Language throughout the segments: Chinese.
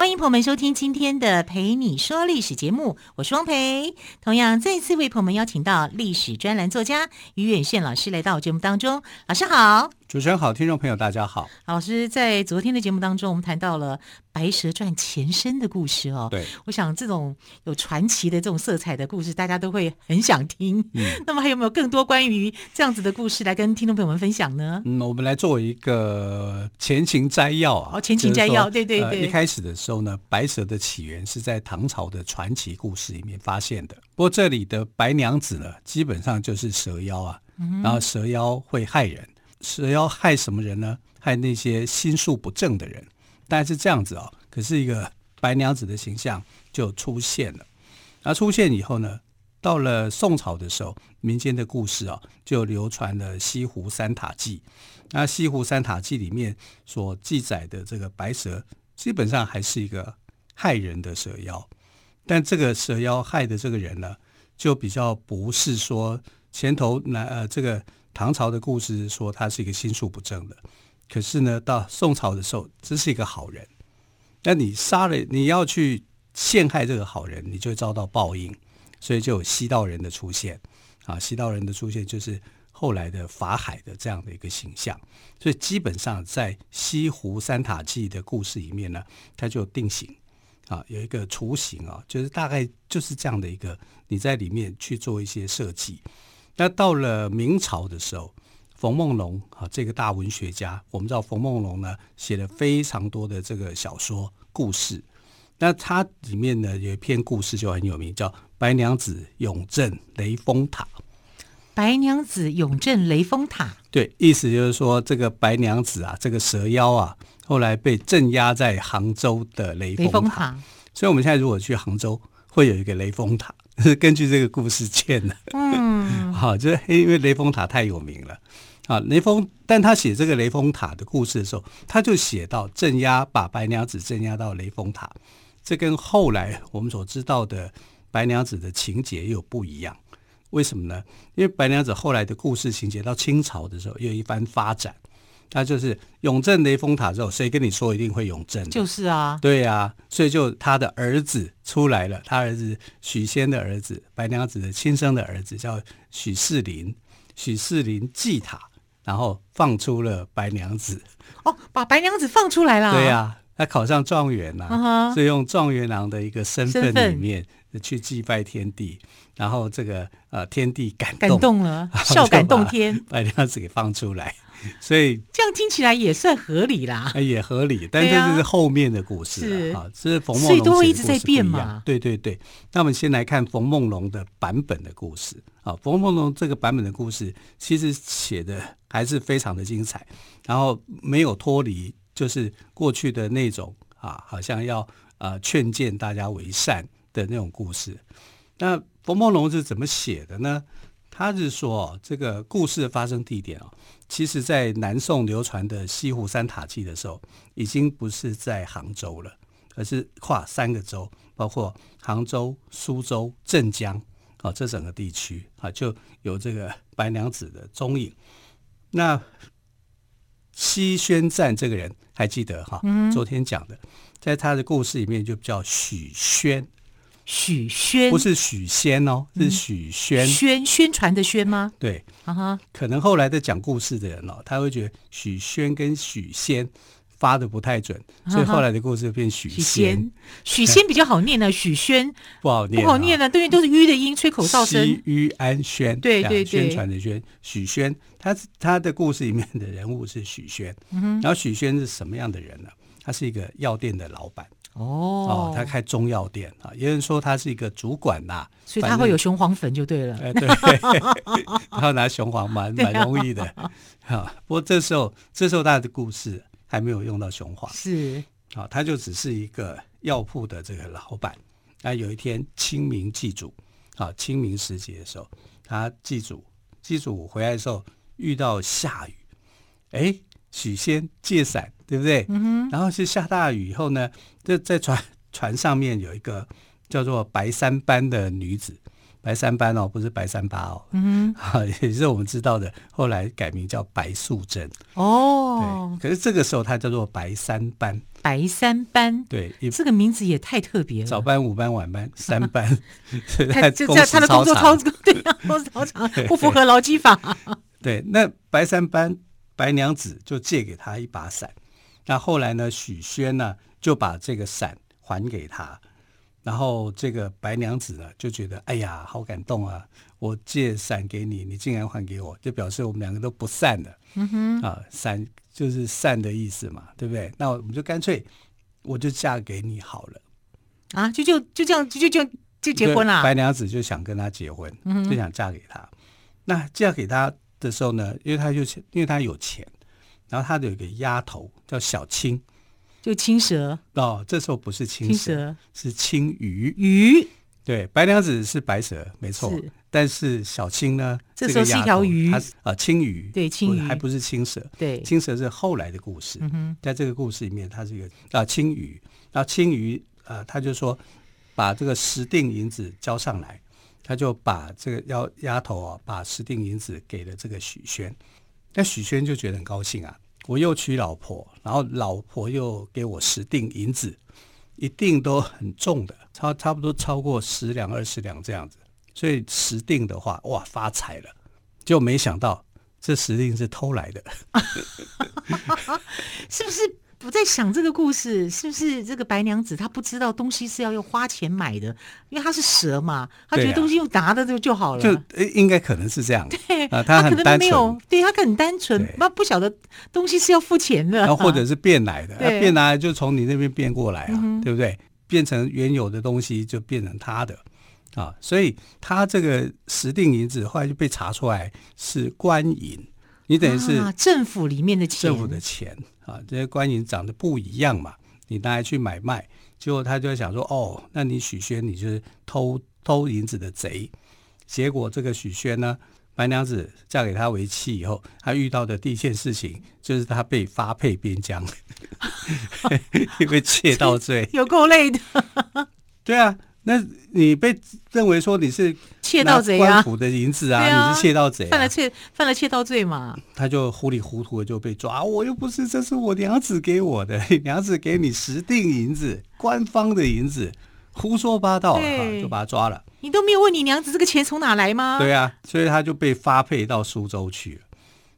欢迎朋友们收听今天的《陪你说历史》节目，我是汪培。同样再次为朋友们邀请到历史专栏作家于远炫老师来到我节目当中。老师好，主持人好，听众朋友大家好。老师在昨天的节目当中，我们谈到了《白蛇传》前身的故事哦。对，我想这种有传奇的这种色彩的故事，大家都会很想听。嗯，那么还有没有更多关于这样子的故事来跟听众朋友们分享呢？嗯，我们来做一个前情摘要啊。哦，前情摘要，对对对。呃，一开始的时候呢，白蛇的起源是在唐朝的传奇故事里面发现的。不过这里的白娘子呢，基本上就是蛇妖啊。嗯，然后蛇妖会害人，蛇妖害什么人呢？害那些心术不正的人。但是这样子哦，可是一个白娘子的形象就出现了。那出现以后呢，到了宋朝的时候，民间的故事啊，就流传了《西湖三塔记》。那《西湖三塔记》里面所记载的这个白蛇，基本上还是一个害人的蛇妖。但这个蛇妖害的这个人呢，就比较不是说前头那呃这个唐朝的故事说他是一个心术不正的。可是呢，到宋朝的时候，这是一个好人。那你杀了，你要去陷害这个好人，你就会遭到报应。所以就有西道人的出现啊，西道人的出现就是后来的法海的这样的一个形象。所以基本上在西湖三塔记的故事里面呢，它就定型啊，有一个雏形啊，就是大概就是这样的一个，你在里面去做一些设计。那到了明朝的时候。冯梦龙啊，这个大文学家，我们知道冯梦龙呢写了非常多的这个小说故事。那他里面呢有一篇故事就很有名，叫《白娘子永镇雷峰塔》。白娘子永镇雷峰塔，对，意思就是说这个白娘子啊，这个蛇妖啊，后来被镇压在杭州的雷峰塔。雷峰塔。所以我们现在如果去杭州，会有一个雷峰塔，是 根据这个故事建的。嗯，好，就是因为雷峰塔太有名了。啊，雷峰，但他写这个雷峰塔的故事的时候，他就写到镇压，把白娘子镇压到雷峰塔，这跟后来我们所知道的白娘子的情节又不一样。为什么呢？因为白娘子后来的故事情节到清朝的时候又一番发展，他就是永镇雷峰塔之后，谁跟你说一定会永镇？就是啊，对啊，所以就他的儿子出来了，他儿子许仙的儿子，白娘子的亲生的儿子叫许仕林，许仕林祭塔。然后放出了白娘子哦，把白娘子放出来了。对呀、啊，他考上状元了、啊，所以用状元郎的一个身份里面去祭拜天地，然后这个呃天地感动，感动了，孝感动天，白娘子给放出来。所以这样听起来也算合理啦，也合理，但这就是后面的故事啊，这是冯梦龙，所以都会一直在变嘛。对对对，那我们先来看冯梦龙的版本的故事啊，冯梦龙这个版本的故事其实写的还是非常的精彩，然后没有脱离就是过去的那种啊，好像要呃劝谏大家为善的那种故事。那冯梦龙是怎么写的呢？他是说，这个故事的发生地点哦，其实在南宋流传的《西湖三塔记》的时候，已经不是在杭州了，而是跨三个州，包括杭州、苏州、镇江啊，这整个地区啊，就有这个白娘子的踪影。那西宣赞这个人还记得哈？昨天讲的，在他的故事里面就叫许宣。许宣，不是许仙哦，是许宣。宣宣传的宣吗？对，啊哈。可能后来的讲故事的人哦，他会觉得许宣跟许仙发的不太准，所以后来的故事就变许仙。许仙比较好念呢，许宣不好念，不好念呢，对，都是吁的音，吹口哨声。西吁安宣，对对对，宣传的宣。许宣，他他的故事里面的人物是许宣，然后许宣是什么样的人呢？他是一个药店的老板。哦，他开中药店啊，有人说他是一个主管呐，所以他会有雄黄粉就对了。哎，对，然后拿雄黄蛮蛮容易的。啊，不过这时候这时候他的故事还没有用到雄黄，是啊，他就只是一个药铺的这个老板。那有一天清明祭祖啊，清明时节的时候，他祭祖祭祖回来的时候遇到下雨，哎，许仙借伞，对不对？嗯。然后是下大雨以后呢，这在船船上面有一个叫做白三班的女子。白三班哦，不是白三八哦，嗯哼，也是我们知道的，后来改名叫白素贞哦。对，可是这个时候她叫做白三班。白三班，对，这个名字也太特别了。早班、午班、晚班，三班，他就这样，他的工作超对啊，工作超长，不符合劳基法。对，那白三班白娘子就借给他一把伞，那后来呢，许宣呢就把这个伞还给他。然后这个白娘子呢就觉得，哎呀，好感动啊！我借伞给你，你竟然还给我，就表示我们两个都不散了。嗯哼，啊，伞就是散的意思嘛，对不对？那我们就干脆，我就嫁给你好了。啊，就就就这样，就就就就结婚了。白娘子就想跟他结婚，嗯、就想嫁给他。那嫁给他的时候呢，因为他就因为他有钱，然后他有一个丫头叫小青。就青蛇哦，这时候不是青蛇，是青鱼。鱼对，白娘子是白蛇，没错。是但是小青呢？这时候是一条鱼，啊、呃，青鱼。对，青鱼还不是青蛇。对，青蛇是后来的故事。嗯、哼在这个故事里面，它是一个啊、呃、青鱼。然后青鱼啊、呃，他就说把这个十锭银子交上来，他就把这个丫丫头啊，把十锭银子给了这个许仙。那许仙就觉得很高兴啊。我又娶老婆，然后老婆又给我十锭银子，一定都很重的，差差不多超过十两二十两这样子，所以十锭的话，哇，发财了，就没想到这十锭是偷来的，是不是？我在想这个故事是不是这个白娘子她不知道东西是要用花钱买的，因为她是蛇嘛，她觉得东西用拿的就就好了。就应该可能是这样。对啊，她很单纯。对，她很单纯，那不晓得东西是要付钱的。然后或者是变来的，变来就从你那边变过来啊，对不对？变成原有的东西就变成他的啊，所以他这个十锭银子后来就被查出来是官银，你等于是政府里面的钱，政府的钱。啊，这些官银长得不一样嘛，你拿来去买卖，结果他就想说，哦，那你许宣你就是偷偷银子的贼。结果这个许宣呢，白娘子嫁给他为妻以后，他遇到的第一件事情就是他被发配边疆，因为窃盗罪，有够累的。对啊。那你被认为说你是窃盗贼啊？官府的银子啊，啊你是窃盗贼、啊，犯了窃犯了窃盗罪嘛？他就糊里糊涂的就被抓，我又不是，这是我娘子给我的，娘子给你十锭银子，官方的银子，胡说八道，啊就把他抓了。你都没有问你娘子这个钱从哪来吗？对啊，所以他就被发配到苏州去了。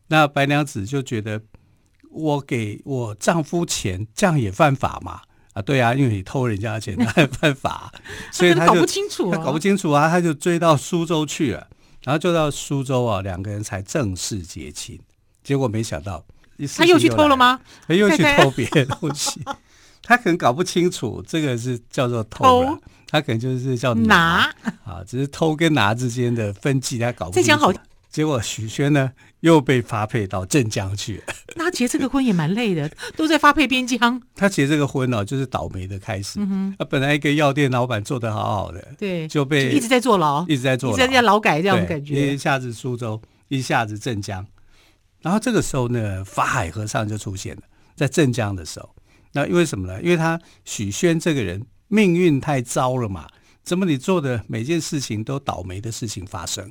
那白娘子就觉得，我给我丈夫钱，这样也犯法嘛？啊，对啊，因为你偷人家的钱，他有犯法，所以他就搞不清楚，他搞不清楚啊，他就追到苏州去了，然后就到苏州啊，两个人才正式结亲。结果没想到，他又去偷了吗？他又去 偷别的东西，他可能搞不清楚这个是叫做偷了，他可能就是叫拿啊，只是偷跟拿之间的分际，他搞不清楚。结果许宣呢又被发配到镇江去。那他结这个婚也蛮累的，都在发配边疆。他结这个婚呢、哦，就是倒霉的开始。嗯哼，他本来一个药店老板做得好好的，对，就被就一直在坐牢，一直在坐牢，一直在劳改这样的感觉。一下子苏州，一下子镇江。然后这个时候呢，法海和尚就出现了，在镇江的时候。那因为什么呢？因为他许宣这个人命运太糟了嘛，怎么你做的每件事情都倒霉的事情发生？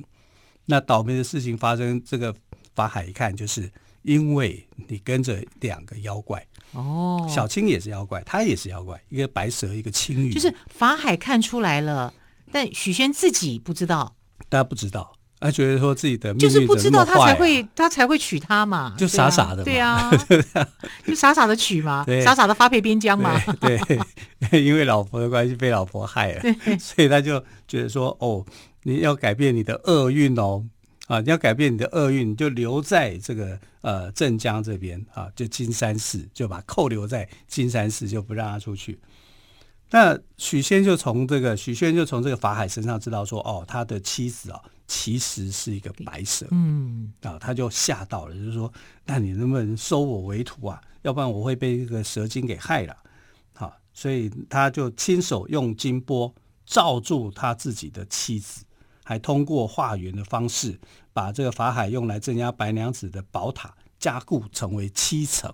那倒霉的事情发生，这个法海一看，就是因为你跟着两个妖怪哦，小青也是妖怪，他也是妖怪，一个白蛇，一个青鱼，就是法海看出来了，但许仙自己不知道，大家不知道，他觉得说自己的命运就是不知道，他才会他才会娶她嘛，就傻傻的，对啊，对啊 就傻傻的娶嘛，傻傻的发配边疆嘛，对，对，因为老婆的关系被老婆害了，所以他就觉得说哦。你要改变你的厄运哦，啊，你要改变你的厄运，你就留在这个呃镇江这边啊，就金山寺，就把扣留在金山寺，就不让他出去。那许仙就从这个许仙就从这个法海身上知道说，哦，他的妻子啊，其实是一个白蛇，嗯，啊，他就吓到了，就是说，那你能不能收我为徒啊？要不然我会被这个蛇精给害了，好，所以他就亲手用金钵罩住他自己的妻子。还通过化缘的方式，把这个法海用来镇压白娘子的宝塔加固成为七层。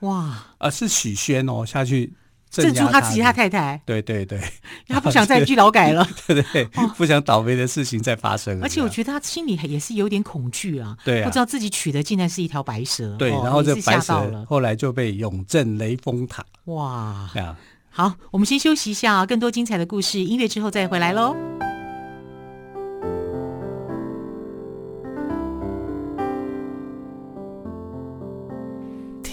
哇！而是许宣哦下去。镇住他自己他太太，对对对，他不想再去劳改了，对对，不想倒霉的事情再发生。而且我觉得他心里也是有点恐惧啊，对，不知道自己娶的竟然是一条白蛇，对，然后这白蛇后来就被永镇雷峰塔。哇，这样好，我们先休息一下啊，更多精彩的故事，音乐之后再回来喽。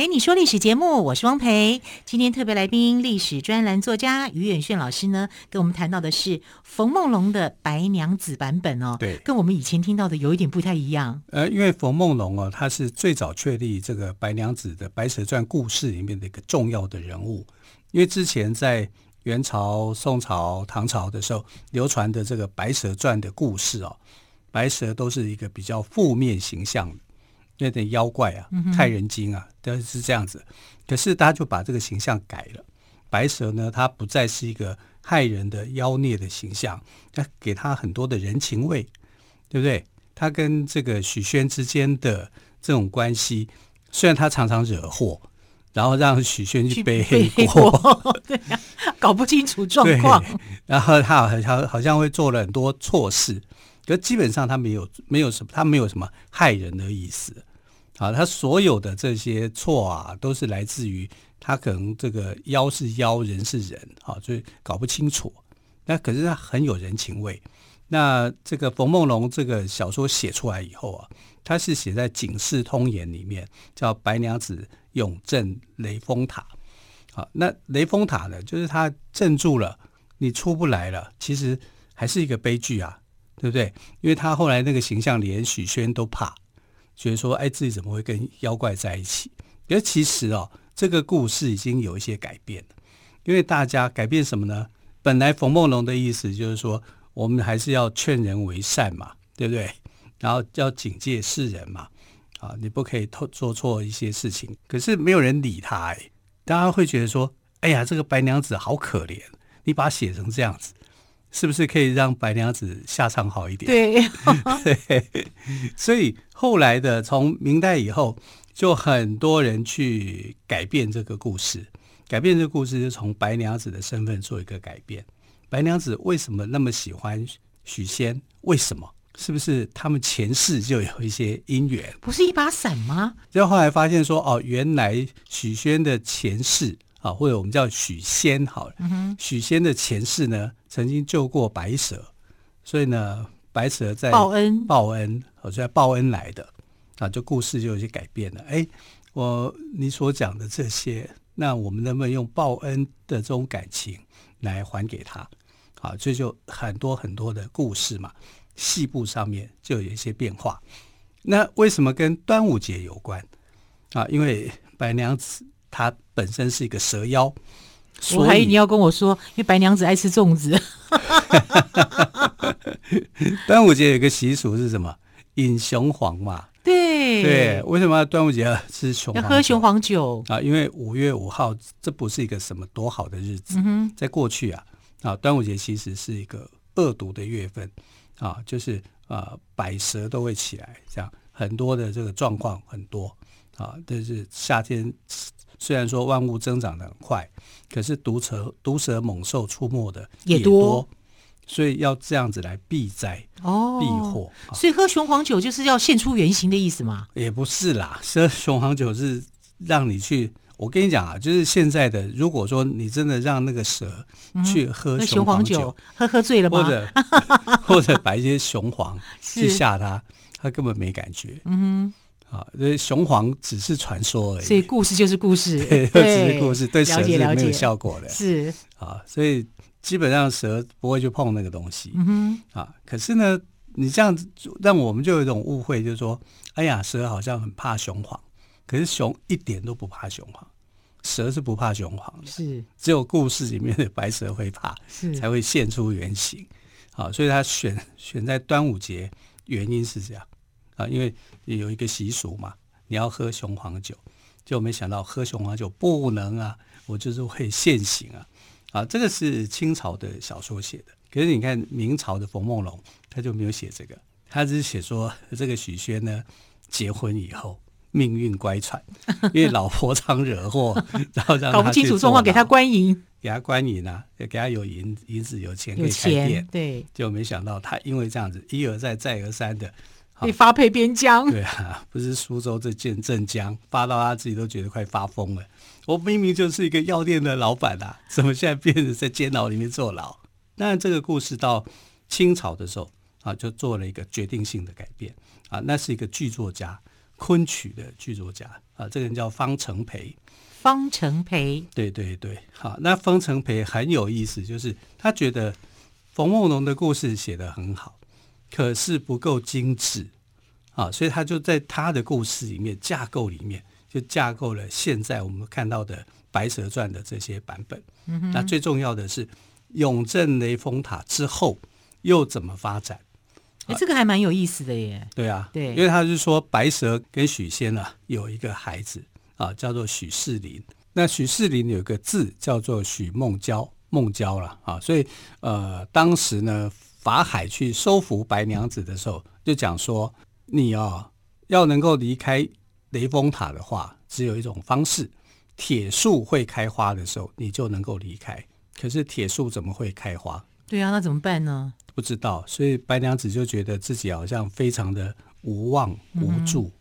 蓓你说历史节目，我是汪培。今天特别来宾，历史专栏作家于远炫老师呢，跟我们谈到的是冯梦龙的白娘子版本哦。对，跟我们以前听到的有一点不太一样。呃，因为冯梦龙哦，他是最早确立这个白娘子的《白蛇传》故事里面的一个重要的人物。因为之前在元朝、宋朝、唐朝的时候流传的这个《白蛇传》的故事哦，白蛇都是一个比较负面形象的。有点妖怪啊，害人精啊，都是这样子。可是大家就把这个形象改了，白蛇呢，它不再是一个害人的妖孽的形象，它给他很多的人情味，对不对？他跟这个许宣之间的这种关系，虽然他常常惹祸，然后让许宣去背黑锅，对啊，搞不清楚状况，然后他好像好像会做了很多错事，可基本上他没有没有什么，他没有什么害人的意思。啊，他所有的这些错啊，都是来自于他可能这个妖是妖，人是人，啊，所以搞不清楚。那可是他很有人情味。那这个冯梦龙这个小说写出来以后啊，他是写在《警世通言》里面，叫《白娘子永镇雷峰塔》。好，那雷峰塔呢，就是他镇住了，你出不来了，其实还是一个悲剧啊，对不对？因为他后来那个形象，连许宣都怕。觉得说，哎，自己怎么会跟妖怪在一起？因为其实哦，这个故事已经有一些改变了。因为大家改变什么呢？本来冯梦龙的意思就是说，我们还是要劝人为善嘛，对不对？然后要警戒世人嘛，啊，你不可以做做错一些事情。可是没有人理他，哎，大家会觉得说，哎呀，这个白娘子好可怜，你把它写成这样子。是不是可以让白娘子下场好一点？对，对，所以后来的从明代以后，就很多人去改变这个故事，改变这个故事就从白娘子的身份做一个改变。白娘子为什么那么喜欢许仙？为什么？是不是他们前世就有一些姻缘？不是一把伞吗？然后后来发现说，哦，原来许仙的前世。啊，或者我们叫许仙好了，嗯、许仙的前世呢，曾经救过白蛇，所以呢，白蛇在报恩报恩，我在报恩来的啊，就故事就有些改变了。哎，我你所讲的这些，那我们能不能用报恩的这种感情来还给他？好，这就很多很多的故事嘛，戏部上面就有一些变化。那为什么跟端午节有关啊？因为白娘子。她本身是一个蛇妖，我还以为你要跟我说，因为白娘子爱吃粽子。端午节有一个习俗是什么？饮雄黄嘛。对对，为什么端午节要吃雄黄？要喝雄黄酒啊？因为五月五号，这不是一个什么多好的日子。嗯、在过去啊，啊，端午节其实是一个恶毒的月份啊，就是啊，百蛇都会起来，这样很多的这个状况很多啊，但是夏天。虽然说万物增长的很快，可是毒蛇、毒蛇猛兽出没的也多，所以要这样子来避灾哦，避祸。所以喝雄黄酒就是要现出原形的意思吗？也不是啦，喝雄黄酒是让你去我跟你讲啊，就是现在的，如果说你真的让那个蛇去喝雄黄酒，嗯、酒喝喝醉了吗？或者或者摆一些雄黄去吓它，它根本没感觉。嗯哼，啊，这雄黄只是传说而已。所以故事就是故事，对，只是故事，对蛇是没有效果的。是啊，所以基本上蛇不会去碰那个东西。嗯哼，啊，可是呢，你这样子让我们就有一种误会，就是说，哎呀，蛇好像很怕雄黄。可是熊一点都不怕雄黄，蛇是不怕雄黄的，是只有故事里面的白蛇会怕，是才会现出原形。好，所以他选选在端午节，原因是这样啊，因为有一个习俗嘛，你要喝雄黄酒，就没想到喝雄黄酒不能啊，我就是会现行啊啊，这个是清朝的小说写的，可是你看明朝的冯梦龙他就没有写这个，他只是写说这个许宣呢结婚以后。命运乖舛，因为老婆常惹祸，然后让搞不清楚状况，给他关银，给他关银啊，给他有银银子有钱可以开店，对，就没想到他因为这样子一而再再而三的被发配边疆，对啊，不是苏州这件镇江发到他自己都觉得快发疯了。我明明就是一个药店的老板啊，怎么现在变成在监牢里面坐牢？那这个故事到清朝的时候啊，就做了一个决定性的改变啊，那是一个剧作家。昆曲的剧作家啊，这个人叫方承培。方承培，对对对，好，那方承培很有意思，就是他觉得冯梦龙的故事写得很好，可是不够精致啊，所以他就在他的故事里面架构里面就架构了现在我们看到的《白蛇传》的这些版本。嗯，那最重要的是永镇雷峰塔之后又怎么发展？哎，这个还蛮有意思的耶。对啊，对，因为他是说白蛇跟许仙啊有一个孩子啊，叫做许仕林。那许仕林有个字叫做许梦娇，梦娇了啊。所以呃，当时呢，法海去收服白娘子的时候，就讲说你啊要能够离开雷峰塔的话，只有一种方式，铁树会开花的时候，你就能够离开。可是铁树怎么会开花？对啊，那怎么办呢？不知道，所以白娘子就觉得自己好像非常的无望无助，嗯、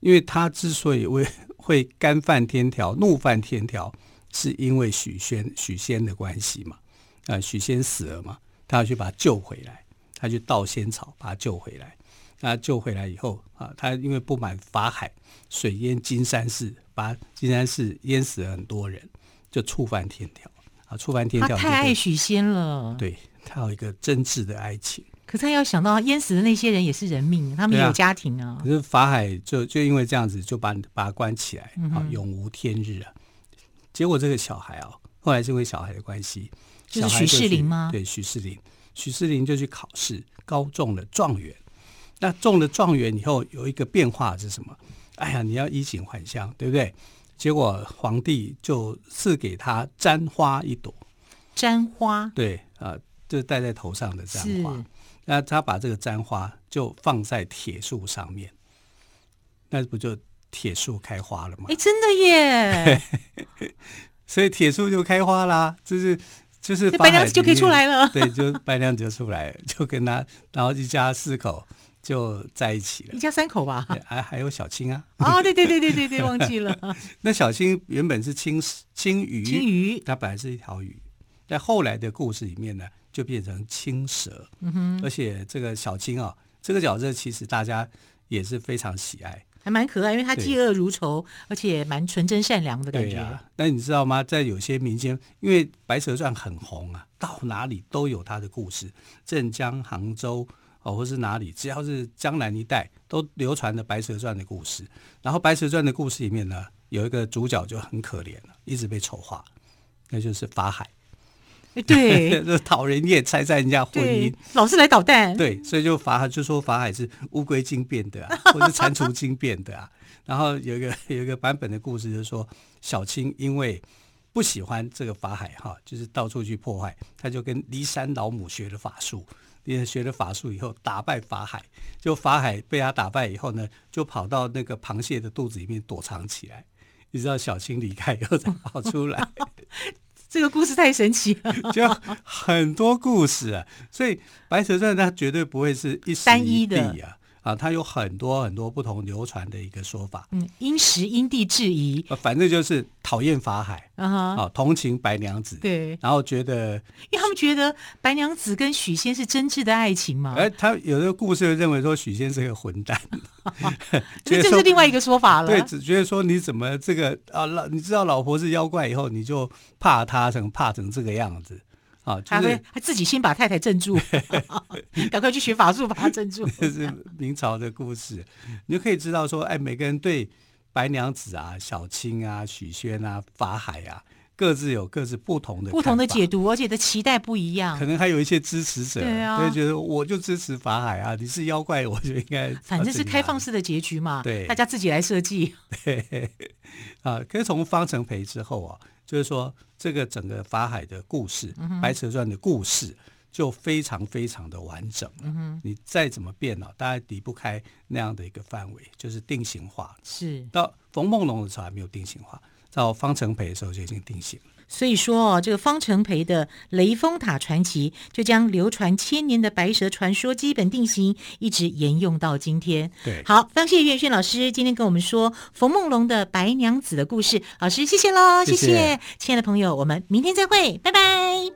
因为她之所以会 会干犯天条、怒犯天条，是因为许仙许仙的关系嘛。啊、呃，许仙死了嘛，他要去把他救回来，他去盗仙草把他救回来。那救回来以后啊，他因为不满法海水淹金山寺，把金山寺淹死了很多人，就触犯天条啊，触犯天条。他太爱许仙了，对。他有一个真挚的爱情，可是他要想到淹死的那些人也是人命，他们也有家庭啊。啊可是法海就就因为这样子，就把把他关起来，嗯、哼永无天日啊。结果这个小孩啊，后来是因为小孩的关系，就是许仕林吗？对，许仕林，许仕林就去考试，高中了状元。那中了状元以后，有一个变化是什么？哎呀，你要衣锦还乡，对不对？结果皇帝就赐给他簪花一朵，簪花，对啊。呃就是戴在头上的簪花，那他把这个簪花就放在铁树上面，那不就铁树开花了吗？哎，真的耶！所以铁树就开花啦，就是就是白娘子就可以出来了。对，就白娘子就出来了，就跟他，然后一家四口就在一起了。一家三口吧？还还有小青啊？哦，对对对对对对，忘记了。那小青原本是青青鱼，青鱼，它本来是一条鱼，在后来的故事里面呢。就变成青蛇，嗯哼，而且这个小青啊，这个角色其实大家也是非常喜爱，还蛮可爱，因为他嫉恶如仇，而且蛮纯真善良的感觉。对啊，那你知道吗？在有些民间，因为《白蛇传》很红啊，到哪里都有他的故事，镇江、杭州哦，或是哪里，只要是江南一带，都流传着《白蛇传》的故事。然后《白蛇传》的故事里面呢，有一个主角就很可怜了，一直被丑化，那就是法海。对，就讨人厌，拆散人家婚姻，老是来捣蛋。对，所以就法海就说法海是乌龟精变的啊，或是蟾蜍精变的啊。然后有一个 有一个版本的故事，就是说小青因为不喜欢这个法海哈，就是到处去破坏，他就跟骊山老母学了法术，也学了法术以后打败法海。就法海被他打败以后呢，就跑到那个螃蟹的肚子里面躲藏起来，一直到小青离开以后才跑出来。这个故事太神奇了，就很多故事啊，所以《白蛇传》它绝对不会是一单一的。啊，它有很多很多不同流传的一个说法。嗯，因时因地制宜，反正就是讨厌法海啊同情白娘子。对，然后觉得，因为他们觉得白娘子跟许仙是真挚的爱情嘛。哎，他有的故事认为说许仙是个混蛋，这这是另外一个说法了。对，只觉得说你怎么这个啊老，你知道老婆是妖怪以后，你就怕他成怕成这个样子。啊，他、就、会、是、他自己先把太太镇住，赶快去学法术把他镇住。这是明朝的故事，你就可以知道说，哎，每个人对白娘子啊、小青啊、许仙啊、法海啊，各自有各自不同的不同的解读，而且的期待不一样。可能还有一些支持者，对啊，就觉得我就支持法海啊，你是妖怪，我就应该。反正是开放式的结局嘛，对，大家自己来设计。对，啊，可是从方成培之后啊。就是说，这个整个法海的故事，嗯《白蛇传》的故事就非常非常的完整。嗯，你再怎么变呢，大家离不开那样的一个范围，就是定型化。是到冯梦龙的时候还没有定型化，到方成培的时候就已经定型了。所以说哦，这个方成培的《雷峰塔传奇》就将流传千年的白蛇传说基本定型，一直沿用到今天。对，好，非常谢谢岳轩老师今天跟我们说冯梦龙的白娘子的故事。老师，谢谢喽，谢谢亲爱的朋友，我们明天再会，拜拜。